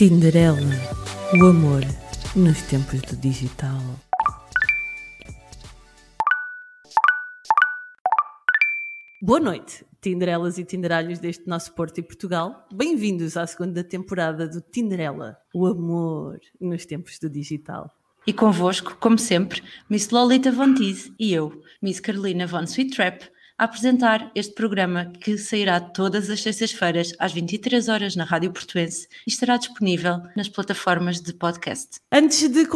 Tinderela, o amor nos tempos do digital. Boa noite, Tinderelas e Tinderalhos deste nosso Porto e Portugal. Bem-vindos à segunda temporada do Tinderela, o amor nos tempos do digital. E convosco, como sempre, Miss Lolita Von Teese e eu, Miss Carolina Von Sweet Trap, a apresentar este programa que sairá todas as sextas-feiras às 23 horas na Rádio Portuense e estará disponível nas plataformas de podcast. Antes de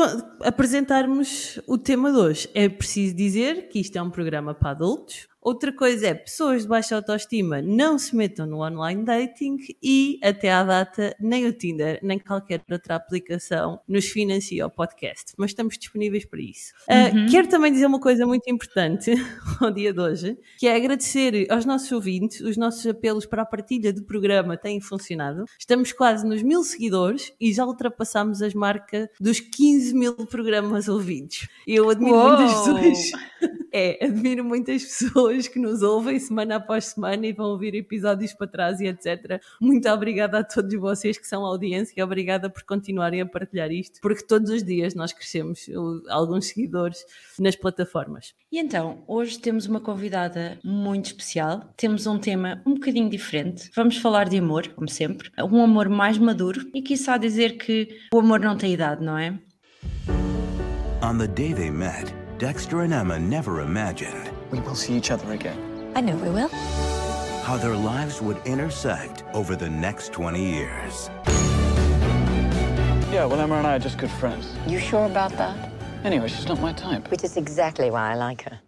apresentarmos o tema de hoje, é preciso dizer que isto é um programa para adultos, Outra coisa é, pessoas de baixa autoestima não se metam no online dating e, até à data, nem o Tinder, nem qualquer outra aplicação nos financia o podcast. Mas estamos disponíveis para isso. Ah, uhum. Uh, quero também dizer uma coisa muito importante ao dia de hoje, que é agradecer aos nossos ouvintes. Os nossos apelos para a partilha do programa têm funcionado. Estamos quase nos mil seguidores e já ultrapassamos as marcas dos 15 mil programas ouvidos. Eu admiro Uou. muitas pessoas. é, admiro muitas pessoas pessoas que nos ouvem semana após semana e vão ouvir episódios para trás e etc. Muito obrigada a todos vocês que são audiência e obrigada por continuarem a partilhar isto, porque todos os dias nós crescemos alguns seguidores nas plataformas. E então, hoje temos uma convidada muito especial, temos um tema um bocadinho diferente. Vamos falar de amor, como sempre, um amor mais maduro e quiçá dizer que o amor não tem idade, não é? On the day they met, Dexter and Emma never imagined we will see each other again. I know we will. How their lives would intersect over the next 20 years. Yeah, well, Emma and I are just good friends. You sure about that? Anyway, she's not my type. Which is exactly why I like her.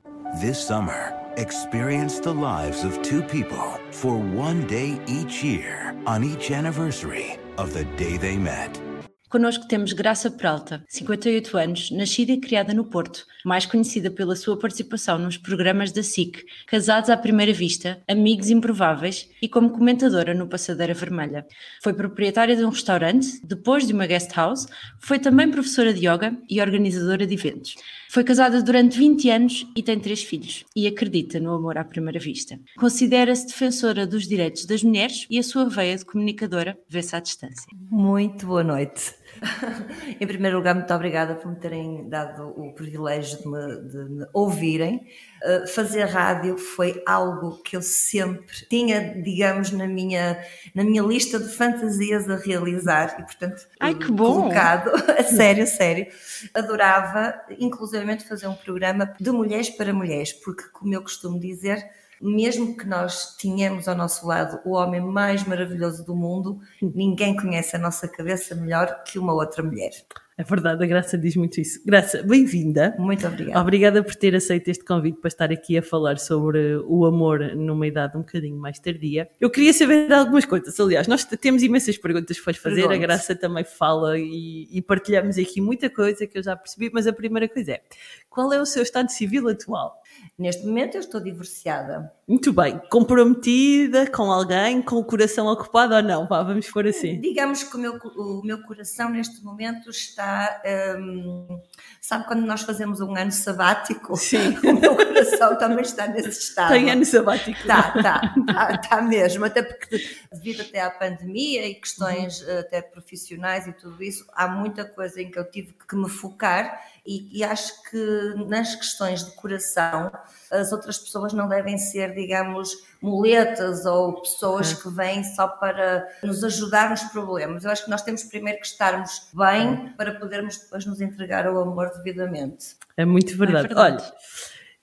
This summer, experience the lives of two people for one day each year on each anniversary of the day they met. Connosco temos Graça Peralta, 58 anos, nascida e criada no Porto, mais conhecida pela sua participação nos programas da SIC, Casados à Primeira Vista, Amigos Improváveis e como comentadora no Passadeira Vermelha. Foi proprietária de um restaurante, depois de uma guest house, foi também professora de yoga e organizadora de eventos. Foi casada durante 20 anos e tem três filhos, e acredita no amor à primeira vista. Considera-se defensora dos direitos das mulheres e a sua veia de comunicadora vê-se à distância. Muito boa noite. em primeiro lugar, muito obrigada por me terem dado o privilégio de me, de me ouvirem. Uh, fazer rádio foi algo que eu sempre tinha, digamos, na minha, na minha lista de fantasias a realizar e, portanto, Ai, que bom. colocado, a sério, sério. Adorava, inclusivamente, fazer um programa de mulheres para mulheres, porque, como eu costumo dizer, mesmo que nós tenhamos ao nosso lado o homem mais maravilhoso do mundo, ninguém conhece a nossa cabeça melhor que uma outra mulher. É verdade, a Graça diz muito isso. Graça, bem-vinda. Muito obrigada. Obrigada por ter aceito este convite para estar aqui a falar sobre o amor numa idade um bocadinho mais tardia. Eu queria saber algumas coisas. Aliás, nós temos imensas perguntas para fazer. Pergunte. A Graça também fala e, e, partilhamos aqui muita coisa que eu já percebi, mas a primeira coisa é: qual é o seu estado civil atual? Neste momento eu estou divorciada. Muito bem. Comprometida com alguém, com o coração ocupado ou não? Vá, vamos por assim. Digamos que o meu, o meu coração neste momento está. Hum, sabe quando nós fazemos um ano sabático? Sim. O meu coração também está nesse estado. Tem ano sabático. Está, está, está, está mesmo. Até porque, devido até à pandemia e questões uhum. até profissionais e tudo isso, há muita coisa em que eu tive que me focar e, e, acho que nas questões de coração as outras pessoas não devem ser, digamos, muletas ou pessoas que vêm só para nos ajudar nos problemas. Eu acho que nós temos primeiro que estarmos bem para podermos depois nos entregar ao amor devidamente. É muito verdade. É verdade. Olha.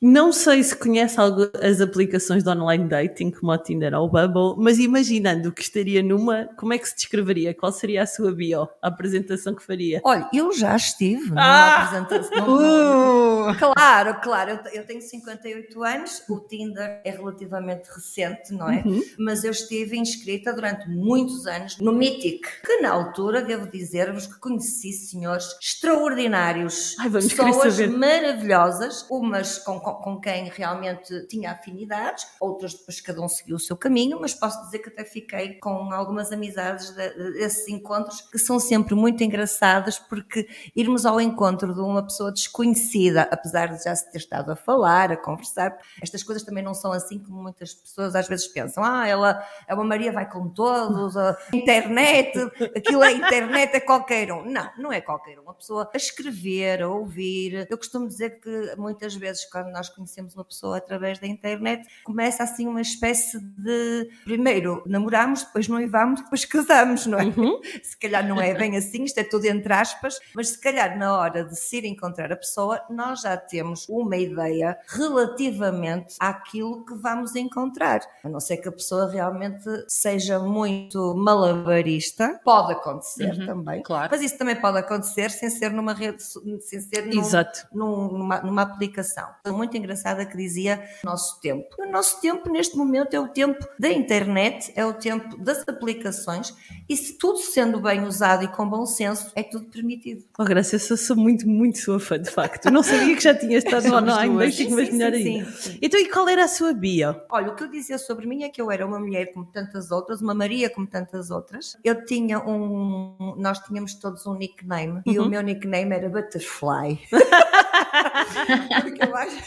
Não sei se conhece algo, as aplicações de online dating, como o Tinder ou o Bubble, mas imaginando que estaria numa, como é que se descreveria? Qual seria a sua bio, a apresentação que faria? Olha, eu já estive numa ah! apresentação. Uh! Claro, claro, eu, eu, tenho 58 anos, o Tinder é relativamente recente, não é? Uhum. Mas eu estive inscrita durante muitos anos no Mythic, que na altura, devo dizer-vos que conheci senhores extraordinários, Ai, pessoas maravilhosas, umas com com quem realmente tinha afinidades, outras depois cada um seguiu o seu caminho, mas posso dizer que até fiquei com algumas amizades desses encontros que são sempre muito engraçadas, porque irmos ao encontro de uma pessoa desconhecida, apesar de já se ter estado a falar, a conversar, estas coisas também não são assim como muitas pessoas às vezes pensam. Ah, ela é uma Maria, vai com todos, a internet, aquilo é internet, é qualquer um. Não, não é qualquer um. Uma pessoa a escrever, a ouvir. Eu costumo dizer que muitas vezes, quando nós conhecemos uma pessoa através da internet, começa assim uma espécie de. Primeiro namoramos, depois noivamos, depois casamos, não é? Uhum. Se calhar não é bem assim, isto é tudo entre aspas, mas se calhar na hora de se ir encontrar a pessoa, nós já temos uma ideia relativamente àquilo que vamos encontrar. A não ser que a pessoa realmente seja muito malabarista, pode acontecer uhum, também, claro. mas isso também pode acontecer sem ser numa rede, sem ser num, Exato. Num, numa, numa aplicação. Muito engraçada que dizia nosso tempo. O nosso tempo neste momento é o tempo da internet, é o tempo das aplicações e se tudo sendo bem usado e com bom senso, é tudo permitido. Oh, Graça, eu sou, sou muito, muito sua fã, de facto. Eu não sabia que já tinha estado online, mas fico mais melhor ainda. Então, e qual era a sua bio? Olha, o que eu dizia sobre mim é que eu era uma mulher como tantas outras, uma Maria como tantas outras. Eu tinha um. Nós tínhamos todos um nickname uhum. e o uhum. meu nickname era Butterfly. porque, eu acho,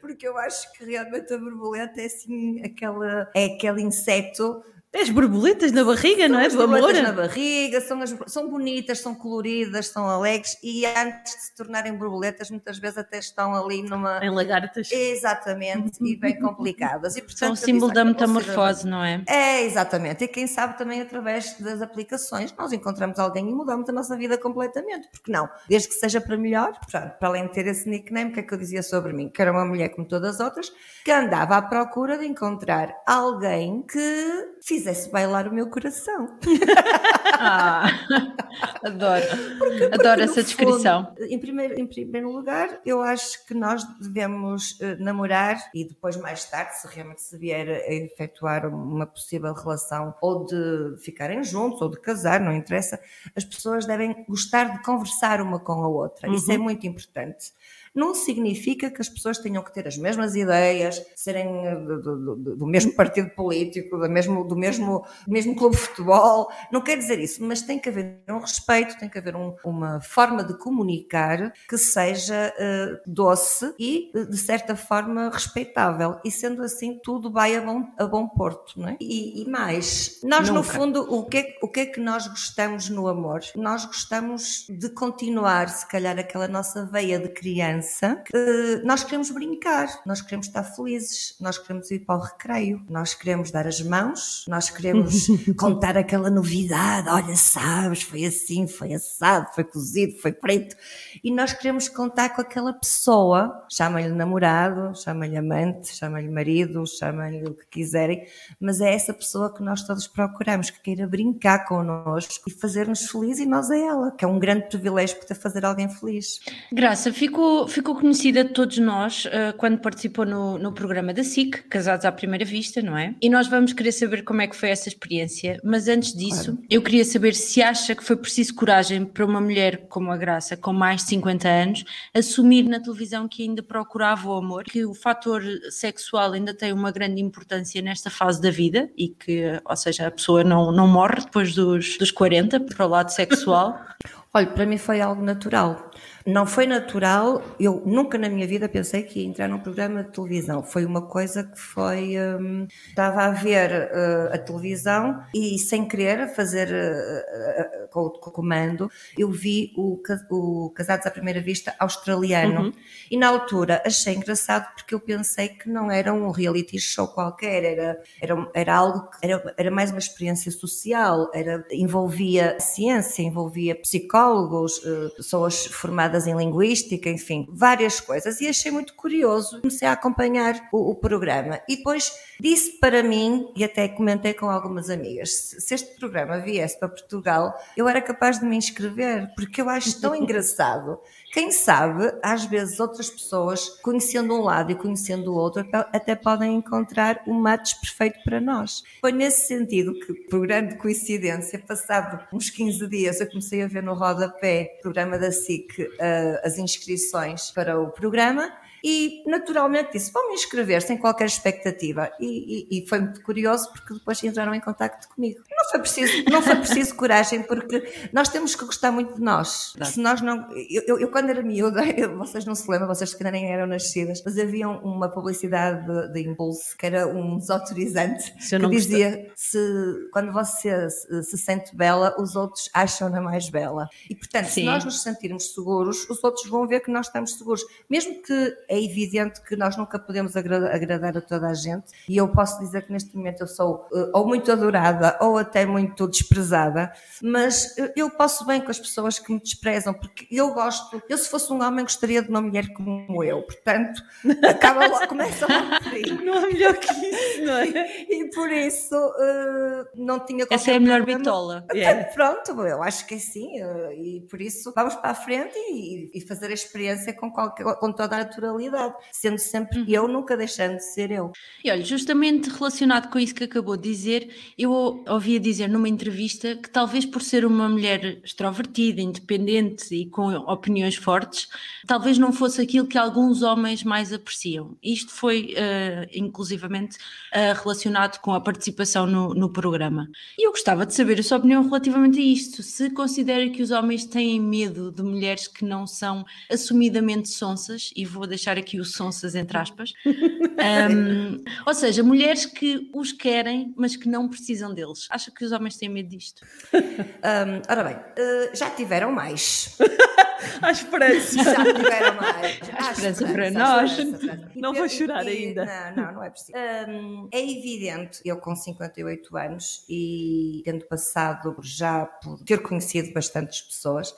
porque eu acho que realmente a borboleta é assim aquela, é aquele inseto as borboletas na barriga, são não é? As borboletas na barriga, são, as, são bonitas, são coloridas, são alegres e antes de se tornarem borboletas, muitas vezes até estão ali numa. Em lagartas. Exatamente, e bem complicadas. E, portanto, são o símbolo da metamorfose, não é? É, exatamente. E quem sabe também através das aplicações nós encontramos alguém e mudamos a nossa vida completamente. Porque não? Desde que seja para melhor, para além de ter esse nickname, o que é que eu dizia sobre mim? Que era uma mulher como todas as outras, que andava à procura de encontrar alguém que fizesse fizesse bailar o meu coração. ah, adoro. Porque, porque adoro essa descrição. Fundo, em, primeiro, em primeiro lugar, eu acho que nós devemos uh, namorar e depois, mais tarde, se realmente se vier a efetuar uma possível relação ou de ficarem juntos ou de casar, não interessa, as pessoas devem gostar de conversar uma com a outra. Uhum. Isso é uhum. muito importante não significa que as pessoas tenham que ter as mesmas ideias, serem eh, do, do, do mesmo partido político, do mesmo, do, mesmo, do mesmo clube de futebol, não quer dizer isso, mas tem que haver um respeito, tem que haver um, uma forma de comunicar que seja uh, doce e, eh, de certa forma, respeitável. E sendo assim, tudo vai a bom, a bom porto, não é? E, e mais, nós Nunca. no fundo, o que, é, o que é que nós gostamos no amor? Nós gostamos de continuar, se calhar, aquela nossa veia de criança criança nós queremos brincar, nós queremos estar felizes, nós queremos ir para o recreio, nós queremos dar as mãos, nós queremos contar aquela novidade, olha, sabes, foi assim, foi assado, foi cozido, foi preto, e nós queremos contar com aquela pessoa, chama-lhe namorado, chama-lhe amante, chama-lhe marido, chama-lhe o que quiserem, mas é essa pessoa que nós todos procuramos, que queira brincar connosco e fazer-nos felizes e nós a ela, que é um grande privilégio poder fazer alguém feliz. Graça, fico, ficou conhecida de todos nós uh, quando participou no, no programa da SIC, Casados à Primeira Vista, não é? E nós vamos querer saber como é que foi essa experiência, mas antes disso, claro. eu queria saber se acha que foi preciso coragem para uma mulher como a Graça, com mais de 50 anos, assumir na televisão que ainda procurava o amor, que o fator sexual ainda tem uma grande importância nesta fase da vida e que, ou seja, a pessoa não, não morre depois dos, dos 40 para o lado sexual. Olha, para mim foi algo natural. Não foi natural, eu nunca na minha vida pensei que ia entrar num programa de televisão. Foi uma coisa que foi. Um, estava a ver uh, a televisão e, sem querer, fazer uh, uh, com, com, o comando, eu vi o, o Casados à Primeira Vista australiano. Uhum. E na altura achei engraçado porque eu pensei que não era um reality show qualquer, era, era, era algo que era, era mais uma experiência social, era, envolvia ciência, envolvia psicólogos, pessoas formadas formadas em linguística, enfim, várias coisas. E achei muito curioso, comecei a acompanhar o, o programa. E depois disse para mim, e até comentei com algumas amigas, se este programa viesse para Portugal, eu era capaz de me inscrever, porque eu acho tão engraçado. Quem sabe, às vezes, outras pessoas, conhecendo um lado e conhecendo o outro, até podem encontrar um match perfeito para nós. Foi nesse sentido que, por grande coincidência, passado uns 15 dias, eu comecei a ver no rodapé, programa da SIC, uh, as inscrições para o programa E naturalmente disse: vão me inscrever sem qualquer expectativa. E, e, e, foi muito curioso porque depois entraram em contato comigo. Não foi preciso, não foi preciso coragem, porque nós temos que gostar muito de nós. Se nós não. Eu, eu, eu quando era miúda, eu, vocês não se lembram, vocês que nem eram nascidas, mas havia uma publicidade de, de Impulso que era um desautorizante que dizia: se, quando você se, se, sente bela, os outros acham-na mais bela. E portanto, Sim. se nós nos sentirmos seguros, os outros vão ver que nós estamos seguros. Mesmo que é evidente que nós nunca podemos agradar, agradar a toda a gente, e eu posso dizer que neste momento eu sou uh, ou muito adorada ou até muito desprezada, mas eu posso bem com as pessoas que me desprezam, porque eu gosto, eu se fosse um homem gostaria de uma mulher como eu, portanto, acaba logo, começa logo por aí. Não há melhor que isso, não é? E por isso uh, não tinha Essa é a melhor problema. bitola. Yeah. Pronto, eu acho que é sim, uh, e por isso vamos para a frente e, e fazer a experiência com, qualquer, com toda a naturalidade, sendo sempre uhum. eu, nunca deixando de ser eu. E olha, justamente relacionado com isso que acabou de dizer, eu ouvia dizer numa entrevista que talvez por ser uma mulher extrovertida, independente e com opiniões fortes, talvez não fosse aquilo que alguns homens mais apreciam. Isto foi uh, inclusivamente uh, relacionado com a participação no, no programa. E eu gostava de saber a sua opinião relativamente a isto. Se considera que os homens têm medo de mulheres que não são assumidamente sonsas, e vou deixar aqui os sonsas entre aspas, um, ou seja, mulheres que os querem, mas que não precisam deles. Acha que os homens têm medo disto? Um, ora bem, uh, já tiveram mais. A esperança. Já tiveram mais. A esperança, para nós. Não vou chorar ainda. Não, não, não é preciso. Um, é evidente, eu com 58 anos e tendo passado já por ter conhecido bastantes pessoas,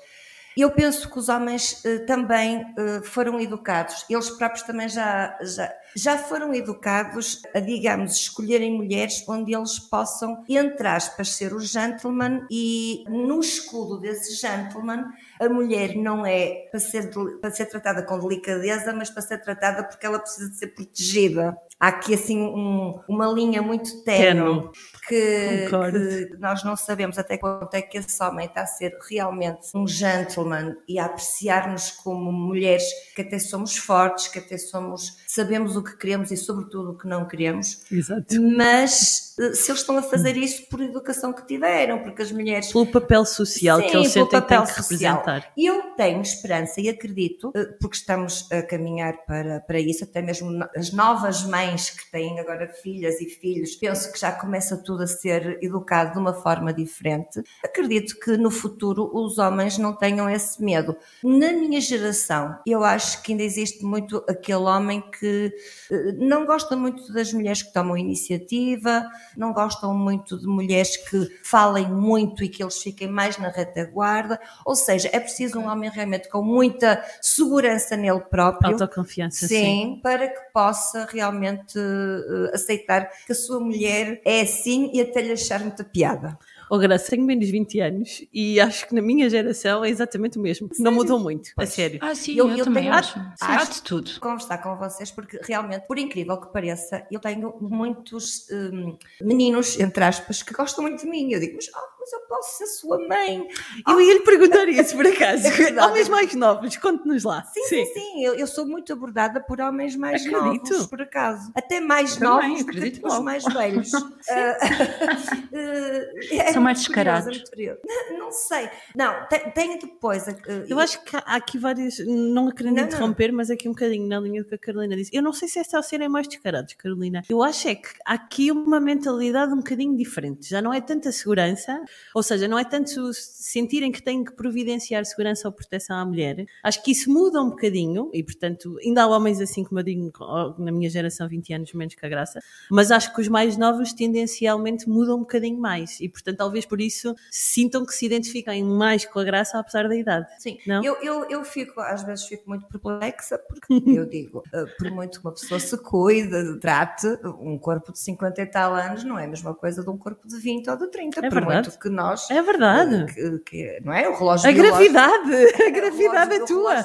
eu penso que os homens uh, também uh, foram educados, eles próprios também já, já, já foram educados a, digamos, escolherem mulheres onde eles possam, entre aspas, ser o gentleman e no escudo desse gentleman a mulher não é para ser, para ser tratada com delicadeza, mas para ser tratada porque ela precisa de ser protegida. Há aqui assim um, uma linha muito tenue que, que, nós não sabemos até quanto é que esse homem está a ser realmente um gentleman e a apreciar-nos como mulheres que até somos fortes, que até somos, sabemos o que queremos e sobretudo o que não queremos. Exato. Mas eh, se eles estão a fazer isso por educação que tiveram, porque as mulheres... Pelo papel social Sim, que eles sentem que têm que representar. E eu tenho esperança e acredito, eh, porque estamos a caminhar para, para isso, até mesmo as novas mães que têm agora filhas e filhos, penso que já começa tudo a ser educado de uma forma diferente. Acredito que no futuro os homens não tenham esse medo. Na minha geração, eu acho que ainda existe muito aquele homem que eh, não gosta muito das mulheres que tomam iniciativa, não gostam muito de mulheres que falem muito e que eles fiquem mais na retaguarda. Ou seja, é preciso um homem realmente com muita segurança nele próprio. Autoconfiança, sim. sim. para que possa realmente uh, aceitar que a sua mulher é assim e até lhe achar muita piada. Oh, Graça, tenho menos 20 anos e acho que na minha geração é exatamente o mesmo. Sério? Não mudou muito, pois. a sério. Ah, sim, eu, eu, eu também acho. Acho de tudo. Conversar com vocês, porque realmente, por incrível que pareça, eu tenho muitos um, meninos, entre aspas, que gostam muito de mim. Eu digo, mas, oh, mas eu posso ser sua mãe. Eu ia lhe perguntar isso, por acaso. É homens mais novos, conte-nos lá. Sim, sim, sim. sim. Eu, eu, sou muito abordada por homens mais Acredito. novos, por acaso. Até mais Também, novos do que os mais velhos. uh, são mais descarados. Não, sei. Não, tem, tem depois. Uh, eu acho que há aqui várias. Não querendo interromper, não. mas aqui um bocadinho na linha do que a Carolina disse. Eu não sei se é só serem mais descarados, Carolina. Eu acho é que há aqui uma mentalidade um bocadinho diferente. Já não é tanta segurança, ou seja, não é tanto sentirem que têm que providenciar segurança ou proteção à mulher. Acho que isso muda um bocadinho, e portanto, ainda há homens assim, como eu digo, na minha geração, 20 anos menos que a graça, mas acho que os mais novos tendencialmente mudam um bocadinho mais, e portanto, talvez por isso sintam que se identificam mais com a graça apesar da idade. Sim, não? Eu, eu, eu fico, às vezes fico muito perplexa porque eu digo, uh, por muito que uma pessoa se cuide, trate, um corpo de 50 e tal anos não é a mesma coisa de um corpo de 20 ou de 30, é por verdade. muito que nós... É verdade. Uh, que, que, não é? O relógio A gravidade, a gravidade é tua.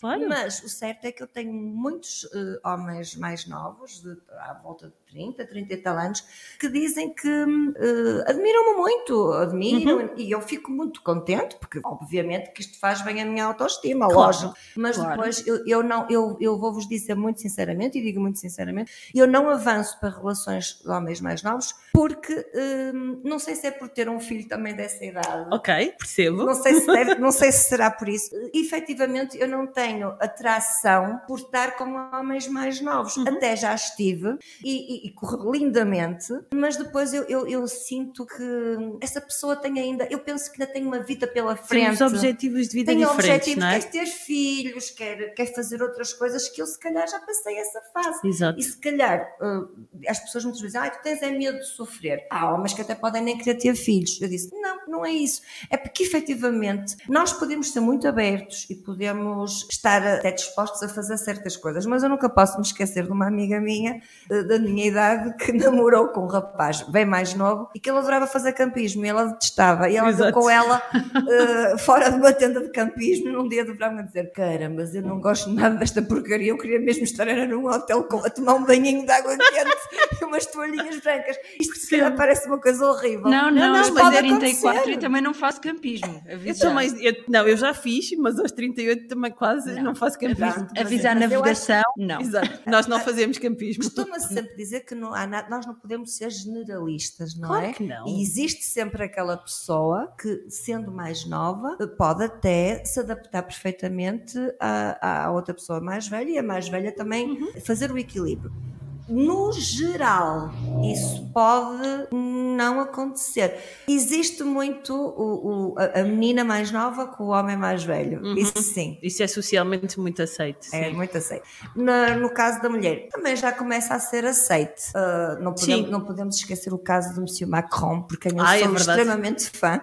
Claro. Mas o certo é que eu tenho muitos uh, homens mais novos, de, à volta de 30, 30 e tal anos, que dizem que uh, admiram-me muito, admiram, uhum. e eu fico muito contente, porque obviamente que isto faz bem a minha autoestima, claro. lógico. Mas claro. depois eu, eu, não, eu, eu vou-vos dizer muito sinceramente, e digo muito sinceramente, eu não avanço para relações de homens mais novos, porque uh, não sei se é por ter um filho também dessa idade. Ok, percebo. Não sei se, deve, não sei se será por isso. Efetivamente, eu não tenho atração por estar com homens mais novos. Uhum. Até já estive e, e, e correu lindamente, mas depois eu, eu, eu, sinto que essa pessoa tem ainda, eu penso que ainda tem uma vida pela frente. Tem os objetivos de vida tem diferentes, objetivos, não é? quer ter filhos, quer, quer fazer outras coisas que eu se calhar já passei essa fase. Exato. E se calhar uh, as pessoas muitas vezes dizem, ah, tu tens é medo de sofrer. Há homens que até podem nem querer ter filhos. Eu disse, não, não é isso. É porque efetivamente nós podemos ser muito abertos e podemos estar até dispostos a fazer certas coisas, mas eu nunca posso me esquecer de uma amiga minha, da minha idade, que namorou com um rapaz bem mais novo e que ele adorava fazer campismo e ela detestava. E ela Exato. com ela uh, fora de uma tenda de campismo num dia do verão a dizer: Cara, mas eu não gosto nada desta porcaria, eu queria mesmo estar era num hotel com, a tomar um banhinho de água quente e umas toalhinhas brancas. Isto se calhar parece uma coisa horrível. Não, não, não mas, mas é 34 e também não faço campismo. Eu também, eu, não, eu já fiz, mas aos 38 também quase não, não faço campismo. Avisar navegação, acho... não. Exato. Nós não fazemos campismo. Costuma-se sempre dizer que não há nada, nós não podemos ser generalistas, não claro é? Que não. E existe sempre aquela pessoa que, sendo mais nova, pode até se adaptar perfeitamente à, à outra pessoa mais velha e a mais velha também uhum. fazer o equilíbrio no geral, isso pode não acontecer. Existe muito o, o, a menina mais nova com o homem mais velho. Uhum. Isso sim. Isso é socialmente muito aceito. É sim. muito aceito. No, no, caso da mulher, também já começa a ser aceito. Uh, não, podemos, não podemos esquecer o caso do Monsieur Macron, porque eu Ai, sou é extremamente fã.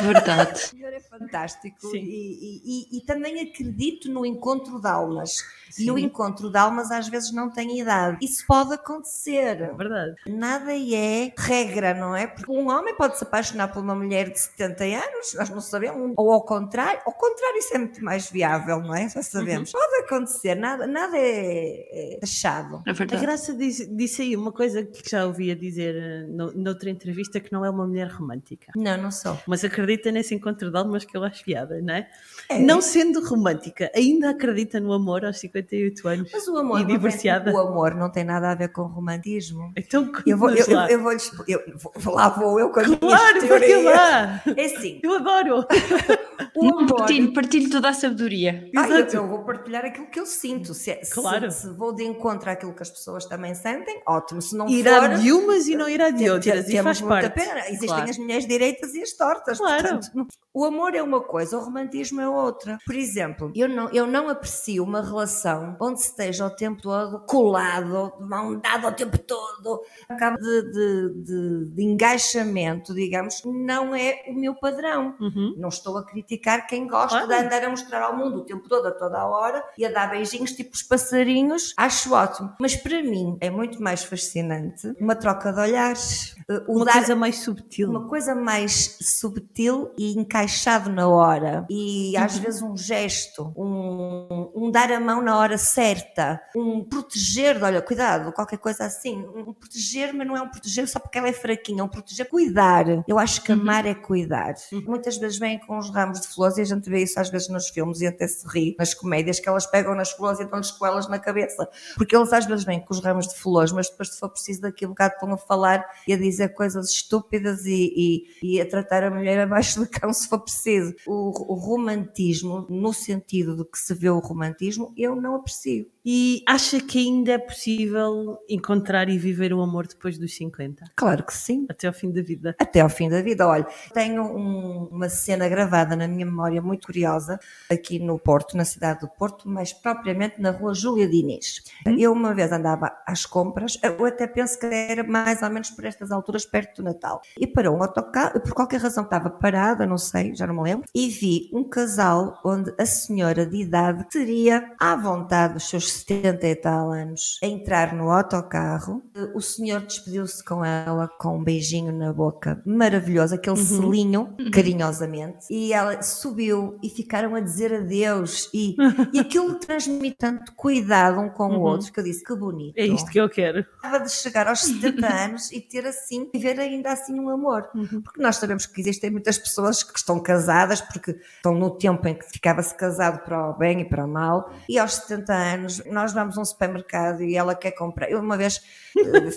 Verdade. o senhor é fantástico. E, e, e, e, também acredito no encontro de almas. Sim. E o encontro de almas às vezes não tem idade. Isso pode acontecer. É verdade. Nada é regra, não é? Porque um homem pode se apaixonar por uma mulher de 70 anos, nós não sabemos. Ou ao contrário, ao contrário, isso é muito mais viável, não é? Já sabemos. Uhum. Pode acontecer, nada, nada é, é achado. É verdade. A Graça disse, disse aí uma coisa que já ouvia dizer eh, no, noutra entrevista que não é uma mulher romântica. Não, não sou. Mas acredita nesse encontro de almas que eu acho fiada, não é? é? Não sendo romântica, ainda acredita no amor aos 50 58 anos Mas o amor e divorciada. Tem, o amor não tem nada a ver com romantismo. Então, eu vou, eu, eu, eu vou, eu, vou lá vou eu com a Claro, porque lá. É assim. Eu adoro. amor... partilho, partilho toda a sabedoria. Ah, eu, eu, vou partilhar aquilo que eu sinto. Se, claro. Se, se, vou de encontro àquilo que as pessoas também sentem, ótimo. Se não irá for... de umas e não irá de outras. E faz parte. Pena. Existem claro. as mulheres direitas e as tortas. Claro. Portanto, o amor é uma coisa, o romantismo é outra. Por exemplo, eu não, eu não aprecio uma relação onde se esteja o tempo todo colado, de dada o tempo todo, acaba de, de, de, de engaixamento, digamos, não é o meu padrão. Uhum. Não estou a criticar quem gosta de andar a mostrar ao mundo o tempo todo, a toda a hora, e a dar beijinhos tipo os passarinhos, acho ótimo. Mas para mim é muito mais fascinante uma troca de olhares, uh, uma dar, coisa mais subtil. Uma coisa mais subtil e encaixado na hora. E às uhum. vezes um gesto, um, um dar a mão na hora certa, um proteger, olha, cuidado, qualquer coisa assim, um proteger, mas não é um proteger só porque ela é fraquinha, é um proteger, cuidar. Eu acho que amar uhum. é cuidar. Uhum. Muitas vezes vêm com os ramos de flores e a gente vê isso às vezes nos filmes e até se ri nas comédias que elas pegam nas flores e dão-lhes com elas na cabeça. Porque eles às vezes vêm com os ramos de flores, mas depois se for preciso daqui a um bocado estão a falar e a dizer coisas estúpidas e, e, e a tratar a mulher abaixo do cão se for preciso. O, o romantismo, no sentido de que se vê o romantismo, eu não aprecio. E acha que ainda é possível encontrar e viver o amor depois dos 50? Claro que sim. Até ao fim da vida. Até ao fim da vida. Olha, tenho um, uma cena gravada na minha memória muito curiosa aqui no Porto, na cidade do Porto, mais propriamente na rua Júlia Diniz. Hum? Eu uma vez andava às compras, eu até penso que era mais ou menos por estas alturas, perto do Natal. E parou um autocarro, por qualquer razão estava parada, não sei, já não me lembro, e vi um casal onde a senhora de idade teria à vontade os seus 70 e tal anos, a entrar no autocarro. O senhor despediu-se com ela com um beijinho na boca maravilhoso, aquele uhum. selinho, uhum. carinhosamente. E ela subiu e ficaram a dizer adeus. E, e aquilo transmite tanto cuidado um com uhum. o outro que eu disse: que bonito. É isto que eu quero. Estava de chegar aos 70 anos e ter assim, viver ainda assim um amor. Uhum. Porque nós sabemos que existem muitas pessoas que estão casadas porque estão no tempo em que ficava-se casado para o bem e para o mal. E aos 70 anos, nós vamos a um supermercado e ela quer comprar. Eu uma vez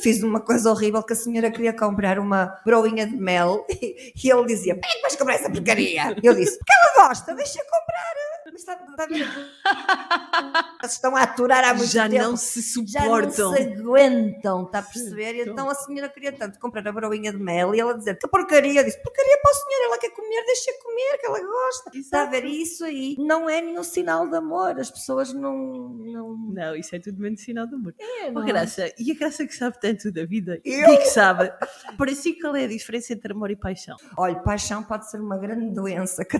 fiz uma coisa horrível que a senhora queria comprar uma broinha de mel e, ele dizia: Por que vais comprar essa porcaria? E eu disse: Porque ela gosta, deixa comprar. Mas está, está a ver? Estão a aturar há muito já tempo. Já não se suportam. Já não se aguentam, está a perceber? E então a senhora queria tanto comprar a broinha de mel e ela dizer que porcaria. Eu disse, porcaria para a senhora, ela quer comer, deixa comer, que ela gosta. Exato. Está a ver? Isso aí não é nenhum sinal de amor. As pessoas não... Não, não isso é tudo menos sinal de amor. É, oh, Graça, e a Graça que sabe tanto da vida eu? e que sabe, por si qual é a diferença entre amor e paixão? Olha, paixão pode ser uma grande doença que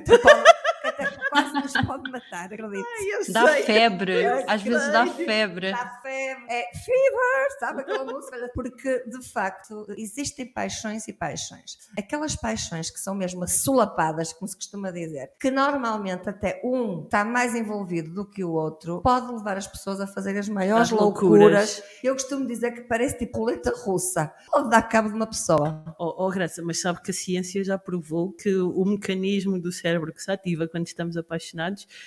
até pode matar, acredito. Ai, dá sei. febre, eu às sei. vezes dá febre. Dá febre, é fever, sabe aquela música? Porque, de facto, existem paixões e paixões. Aquelas paixões que são mesmo assolapadas, como se costuma dizer, que normalmente até um está mais envolvido do que o outro, pode levar as pessoas a fazer as maiores as loucuras. loucuras. Eu costumo dizer que parece tipo letra russa. Pode dar cabo de uma pessoa. Oh, oh Graça, mas sabe que a ciência já provou que o mecanismo do cérebro que se ativa quando estamos apaixonados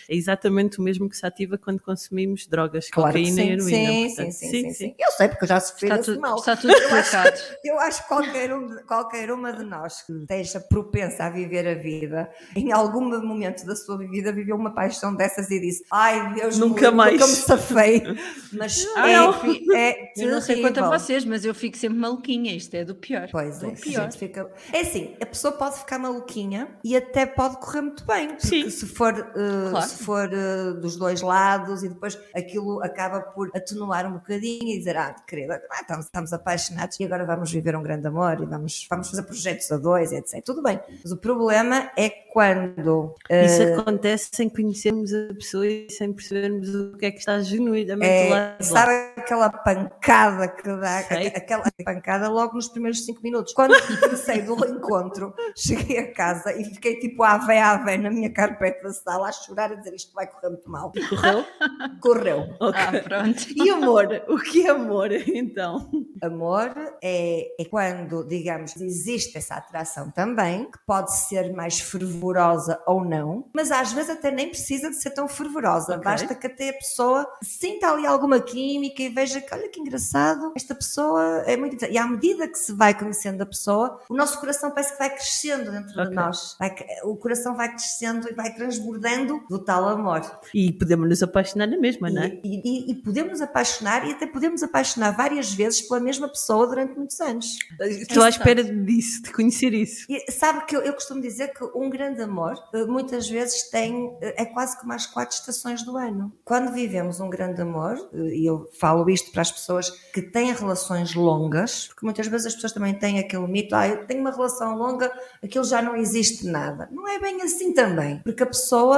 é exatamente o mesmo que se ativa quando consumimos drogas, claro cocaína e heroína. Sim, Portanto, sim, sim, sim, sim, Eu sei porque eu já sofri está desse tudo, mal. Está tudo explicado. Eu acho que qualquer, um, qualquer uma de nós que esteja propensa a viver a vida, em algum momento da sua vida viveu uma paixão dessas e disse ai Deus, nunca me, mais. Nunca me safei. Mas ah, é, é Eu não sei quanto a vocês, mas eu fico sempre maluquinha. Isto é do pior. Pois do é, pior. Fica... é assim, a pessoa pode ficar maluquinha e até pode correr muito bem. Porque Sim. se for uh, claro. se for uh, dos dois lados e depois aquilo acaba por atenuar um bocadinho e dizer, ah, querida, ah, estamos, estamos, apaixonados e agora vamos viver um grande amor e vamos, vamos fazer projetos a dois, etc. Tudo bem. Mas o problema é quando... Uh, Isso acontece sem conhecermos a pessoa e sem percebermos o que é que está genuinamente é, lá. Sabe aquela pancada que dá, Sei. aquela pancada logo nos primeiros cinco minutos. Quando comecei do encontro, cheguei a casa e fiquei tipo a ave a ave na minha carpete da sala a chorar a dizer isto vai correr muito mal. Correu? Correu. Okay. Ah, pronto. E amor? O que é amor, então? Amor é, é quando, digamos, existe essa atração também, que pode ser mais fervorosa ou não, mas às vezes até nem precisa de ser tão fervorosa. Okay. Basta que até a pessoa sinta ali alguma química e veja que, olha que engraçado, esta pessoa é muito interessante. E à medida que se vai conhecendo a pessoa, o nosso coração parece que vai crescendo dentro okay. de nós. Vai, o coração vai crescendo e vai transbordando do tal amor. E podemos nos apaixonar na mesma, não é? E, e, e, podemos nos apaixonar e até podemos apaixonar várias vezes pela mesma pessoa durante muitos anos. Estou à espera disso, de conhecer isso. E sabe que eu, eu, costumo dizer que um grande amor eh, muitas vezes tem, eh, é quase como as quatro estações do ano. Quando vivemos um grande amor, eh, e eu falo isto para as pessoas que têm relações longas, porque muitas vezes as pessoas também têm aquele mito, ah, eu tenho uma relação longa, aquilo já não existe nada. Não é bem assim também, porque a pessoa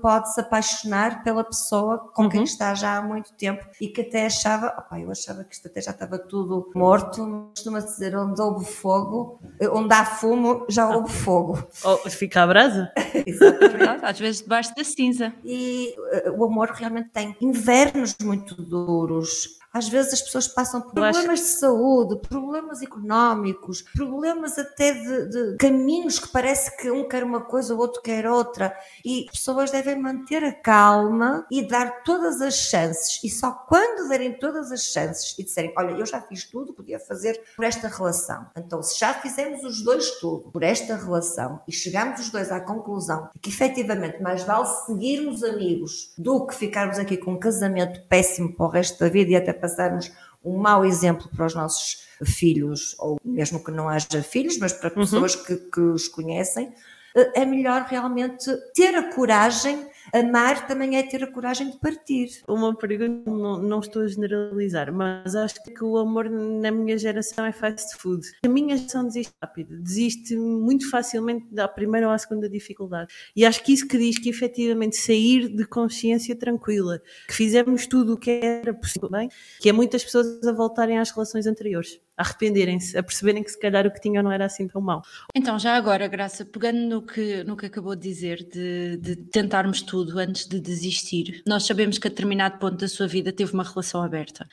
pode se apaixonar pela pessoa com uhum. quem está já há muito tempo e que até achava, opa, eu achava que isto até já estava tudo morto, costuma dizer onde houve fogo, onde há fumo, já houve fogo. Ou fica a brasa? Exatamente. Às vezes debaixo da cinza. E uh, o amor realmente tem invernos muito duros, às vezes as pessoas passam por problemas de saúde, problemas económicos, problemas até de, de, caminhos que parece que um quer uma coisa, o outro quer outra. E as pessoas devem manter a calma e dar todas as chances. E só quando derem todas as chances e disserem: Olha, eu já fiz tudo, podia fazer por esta relação. Então, se já fizemos os dois tudo por esta relação e chegamos os dois à conclusão de que efetivamente mais vale seguirmos amigos do que ficarmos aqui com um casamento péssimo para o resto da vida e até passarmos um mau exemplo para os nossos filhos, ou mesmo que não haja filhos, mas para uhum. pessoas uhum. que, que os conhecem, eh, é melhor realmente ter a coragem amar também é ter a coragem de partir. Uma pergunta, não, não estou a generalizar, mas acho que o amor na minha geração é fast food. A minha geração desiste rápido, desiste muito facilmente da primeira ou à segunda dificuldade. E acho que isso que diz que efetivamente sair de consciência tranquila, que fizemos tudo o que era possível, bem, que é muitas pessoas a voltarem às relações anteriores arrependerem-se, a perceberem que se calhar o que tinham não era assim tão mau. Então, já agora, Graça, pegando no que, no que acabou de dizer, de, de tentarmos tudo antes de desistir, nós sabemos que a determinado ponto da sua vida teve uma relação aberta.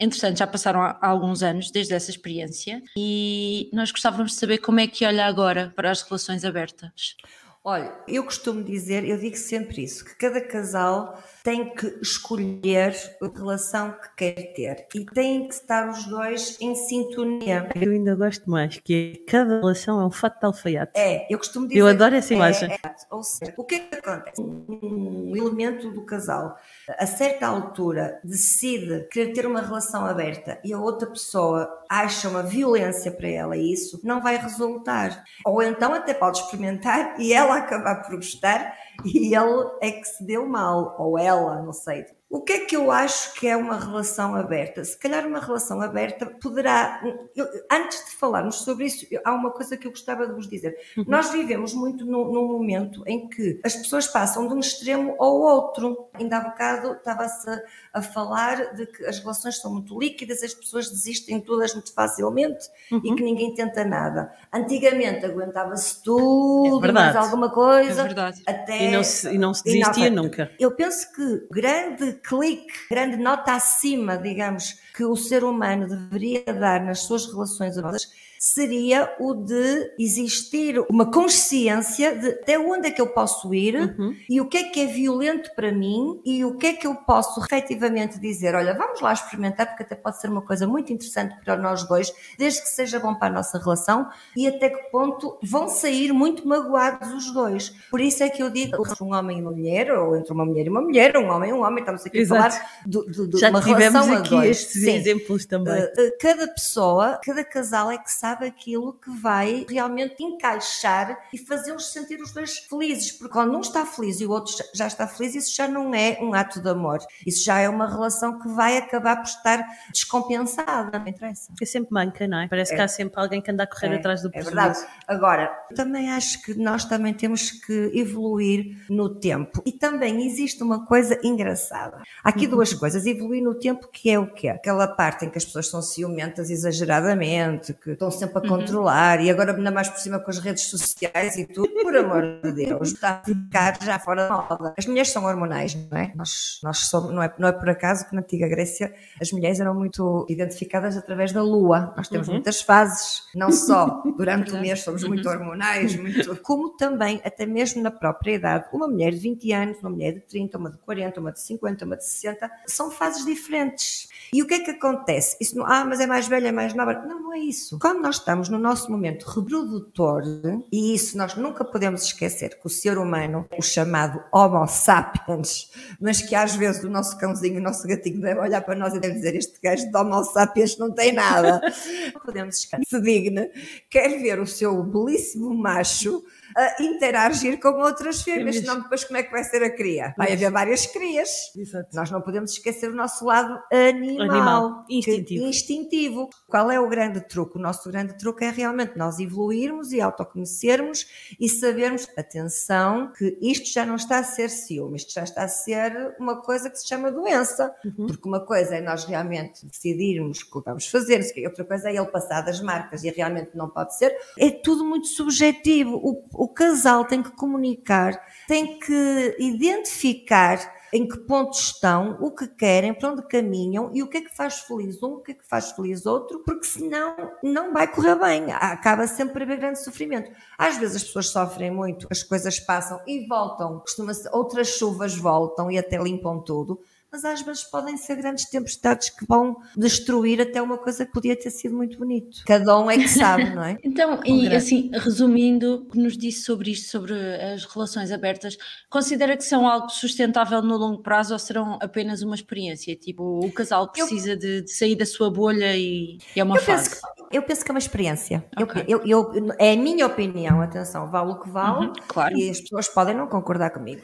Entretanto, já passaram há alguns anos desde essa experiência e nós gostávamos de saber como é que olha agora para as relações abertas. Olha, eu costumo dizer, eu digo sempre isso, que cada casal tem que escolher a relação que quer ter e têm que estar os dois em sintonia. Eu ainda gosto mais, que é, cada relação é um fato de alfaiate. É, eu costumo dizer. Eu adoro essa imagem. É, é, ou seja, o que é que acontece? Um elemento do casal, a certa altura, decide querer ter uma relação aberta e a outra pessoa acha uma violência para ela isso, não vai resultar. Ou então até pode experimentar e ela acabar por gostar e ele é que se deu mal, ou ela, não sei. O que é que eu acho que é uma relação aberta? Se calhar uma relação aberta poderá. Eu, antes de falarmos sobre isso, há uma coisa que eu gostava de vos dizer. Uhum. Nós vivemos muito num, num, momento em que as pessoas passam de um extremo ao outro. Ainda há bocado estava-se a, a, falar de que as relações são muito líquidas, as pessoas desistem todas muito facilmente uhum. e que ninguém tenta nada. Antigamente aguentava-se tudo, é mais alguma coisa. É verdade. Até, e, não se, e não se desistia não, nunca. Eu penso que grande clique, grande nota acima, digamos, que o ser humano deveria dar nas suas relações amorosas seria o de existir uma consciência de até onde é que eu posso ir uhum. e o que é que é violento para mim e o que é que eu posso efetivamente dizer, olha, vamos lá experimentar porque até pode ser uma coisa muito interessante para nós dois, desde que seja bom para a nossa relação e até que ponto vão sair muito magoados os dois. Por isso é que eu digo entre um homem e uma mulher, ou entre uma mulher e uma mulher, um homem e um homem, estamos aqui Exato. a falar de, de, de Já uma tivemos relação aqui estes Sim. exemplos também. Uh, uh, cada pessoa, cada casal é que sabe sabe aquilo que vai realmente encaixar e fazê-los sentir os dois felizes, porque quando um está feliz e o outro já está feliz, isso já não é um ato de amor, isso já é uma relação que vai acabar por estar descompensada, não interessa. É sempre manca, não é? Parece é. que há sempre alguém que anda a correr é. atrás do prejuízo. É verdade. Agora, também acho que nós também temos que evoluir no tempo e também existe uma coisa engraçada. Há aqui uhum. duas coisas, evoluir no tempo que é o quê? Aquela parte em que as pessoas são ciumentas exageradamente, que estão sempre para uhum. controlar e agora ainda mais por cima com as redes sociais e tudo, por amor de Deus, está a ficar já fora da moda. As mulheres são hormonais, não é? Nós, nós somos, não é, não é por acaso que na antiga Grécia as mulheres eram muito identificadas através da lua. Nós temos uhum. muitas fases, não só durante o mês somos muito uhum. hormonais, muito, como também até mesmo na própria idade. Uma mulher de 20 anos, uma mulher de 30, uma de 40, uma de 50, uma de 60, são fases diferentes. E o que é que acontece? Isso não, ah, mas é mais velha, é mais nova. Não, não é isso. Quando nós estamos no nosso momento reprodutor, e isso nós nunca podemos esquecer, que o ser humano, o chamado Homo sapiens, mas que às vezes o nosso cãozinho, o nosso gatinho deve olhar para nós e deve dizer: Este gajo de Homo sapiens não tem nada. podemos esquecer. Se digna, quer ver o seu belíssimo macho a interagir com outras fêmeas, senão depois como é que vai ser a cria? Vai haver várias crias. Exato. Nós não podemos esquecer o nosso lado animal, animal. Instintivo. instintivo. Qual é o grande truque? O nosso grande truque é realmente nós evoluirmos e autoconhecermos e sabermos, atenção, que isto já não está a ser ciúme, isto já está a ser uma coisa que se chama doença. Uhum. Porque uma coisa é nós realmente decidirmos o que vamos fazer, outra coisa é ele passar das marcas e realmente não pode ser. É tudo muito subjetivo. O, o casal tem que comunicar, tem que identificar em que ponto estão, o que querem, para onde caminham e o que é que faz feliz um, o que é que faz feliz outro, porque senão não vai correr bem, acaba sempre por haver grande sofrimento. Às vezes as pessoas sofrem muito, as coisas passam e voltam, costuma outras chuvas voltam e até limpam tudo, mas às vezes podem ser grandes tempestades que vão destruir até uma coisa que podia ter sido muito bonito. Cada um é que sabe, não é? então, e assim, resumindo, o que nos disse sobre isto, sobre as relações abertas, considera que são algo sustentável no longo prazo ou serão apenas uma experiência? Tipo, o casal precisa eu, de, de, sair da sua bolha e, e é uma eu fase? Penso que, eu penso que é uma experiência. Okay. Eu, eu, é a minha opinião, atenção, vale o que vale uhum, claro. e as pessoas podem não concordar comigo.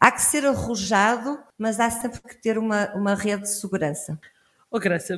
Há que ser arrojado, mas há sempre que ter uma, uma rede de segurança. Oh, Graça,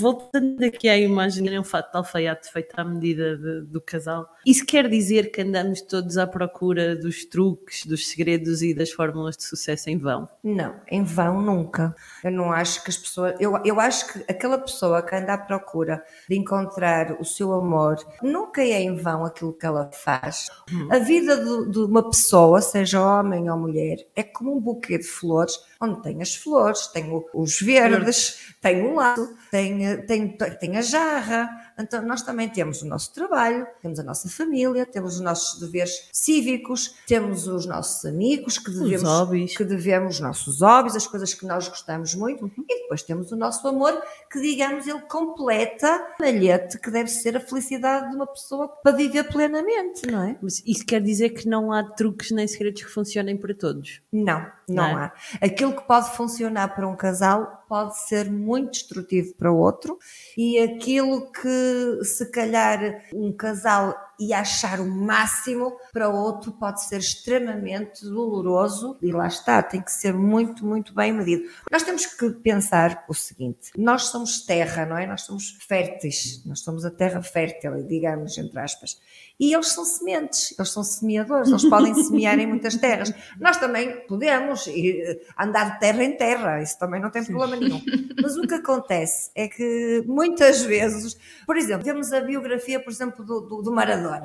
voltando aqui à imagem de um fato de alfaiate feito à medida de, do casal, isso quer dizer que andamos todos à procura dos truques, dos segredos e das fórmulas de sucesso em vão? Não, em vão nunca. Eu não acho que as pessoas. Eu, eu acho que aquela pessoa que anda à procura de encontrar o seu amor nunca é em vão aquilo que ela faz. Hum. A vida de, de uma pessoa, seja homem ou mulher, é como um buquê de flores onde tem as flores, tem os verdes, tem o laço, tem, tem, tem a jarra. Então, nós também temos o nosso trabalho, temos a nossa família, temos os nossos deveres cívicos, temos os nossos amigos que devemos, os hobbies. que devemos, os nossos hobbies, as coisas que nós gostamos muito, uhum. e depois temos o nosso amor, que digamos, ele completa a malhete que deve ser a felicidade de uma pessoa para viver plenamente, não é? Mas isso quer dizer que não há truques nem segredos que funcionem para todos? Não, não, não é? há. Aquilo que pode funcionar para um casal pode ser muito destrutivo para o outro e aquilo que se calhar um casal ia achar o máximo para outro pode ser extremamente doloroso e lá está, tem que ser muito, muito bem medido. Nós temos que pensar o seguinte: nós somos terra, não é? Nós somos férteis, nós somos a terra fértil, digamos, entre aspas. E eles são sementes, eles são semeadores, eles podem semear em muitas terras. Nós também podemos andar de terra em terra, isso também não tem problema nenhum. Mas o que acontece é que muitas vezes, por exemplo, temos a biografia, por exemplo, do, do, do Maradona.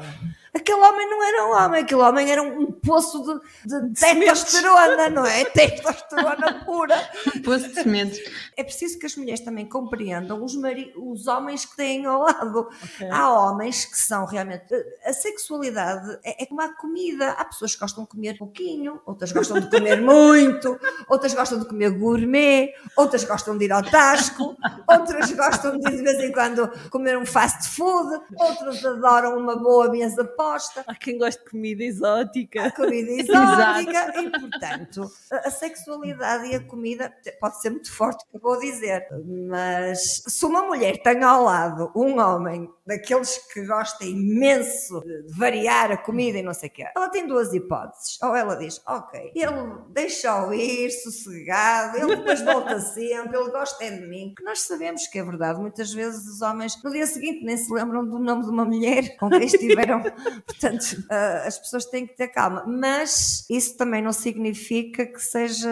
Aquele homem não era um homem, aquele homem era um poço de, de testosterona, não é? Testosterona pura. Um poço de sementes. É preciso que as mulheres também compreendam os, mari os homens que têm ao lado. Okay. Há homens que são realmente. A sexualidade é, é como a comida. Há pessoas que gostam de comer pouquinho, outras gostam de comer muito, outras gostam de comer gourmet, outras gostam de ir ao tasco, outras gostam de de vez em quando comer um fast food, outros adoram uma boa mesa posta. Há quem goste de comida exótica. A comida exótica. e, portanto, a, sexualidade e a comida pode ser muito forte, que eu vou dizer. Mas se uma mulher tem ao lado um homem daqueles que gosta imenso de variar a comida e não sei o quê, ela tem duas hipóteses. Ou ela diz, ok, ele deixa-o ir, sossegado, ele depois volta sempre, ele gosta é de mim. Que nós sabemos que é verdade. Muitas vezes os homens, no dia seguinte, nem se lembram do nome de uma mulher com quem estiveram Portanto, uh, as pessoas têm que ter calma. Mas isso também não significa que seja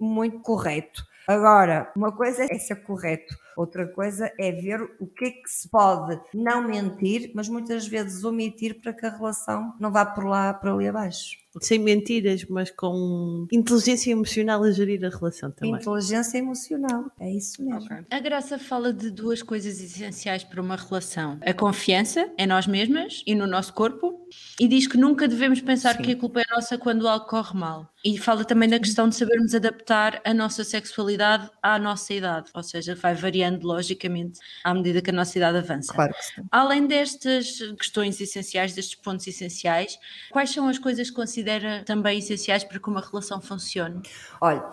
muito correto. Agora, uma coisa é ser correto, outra coisa é ver o que é que se pode não mentir, mas muitas vezes omitir para que a relação não vá por lá, para ali abaixo sem mentiras, mas com inteligência emocional a gerir a relação também. Inteligência emocional, é isso mesmo. Okay. A Graça fala de duas coisas essenciais para uma relação: a confiança em nós mesmas e no nosso corpo, e diz que nunca devemos pensar Sim. que a culpa é nossa quando algo corre mal. E fala também da questão de sabermos adaptar a nossa sexualidade à nossa idade, ou seja, vai variando logicamente à medida que a nossa idade avança. Claro que sim. Além destas questões essenciais, destes pontos essenciais, quais são as coisas que considera também essenciais para que uma relação funcione? Olha,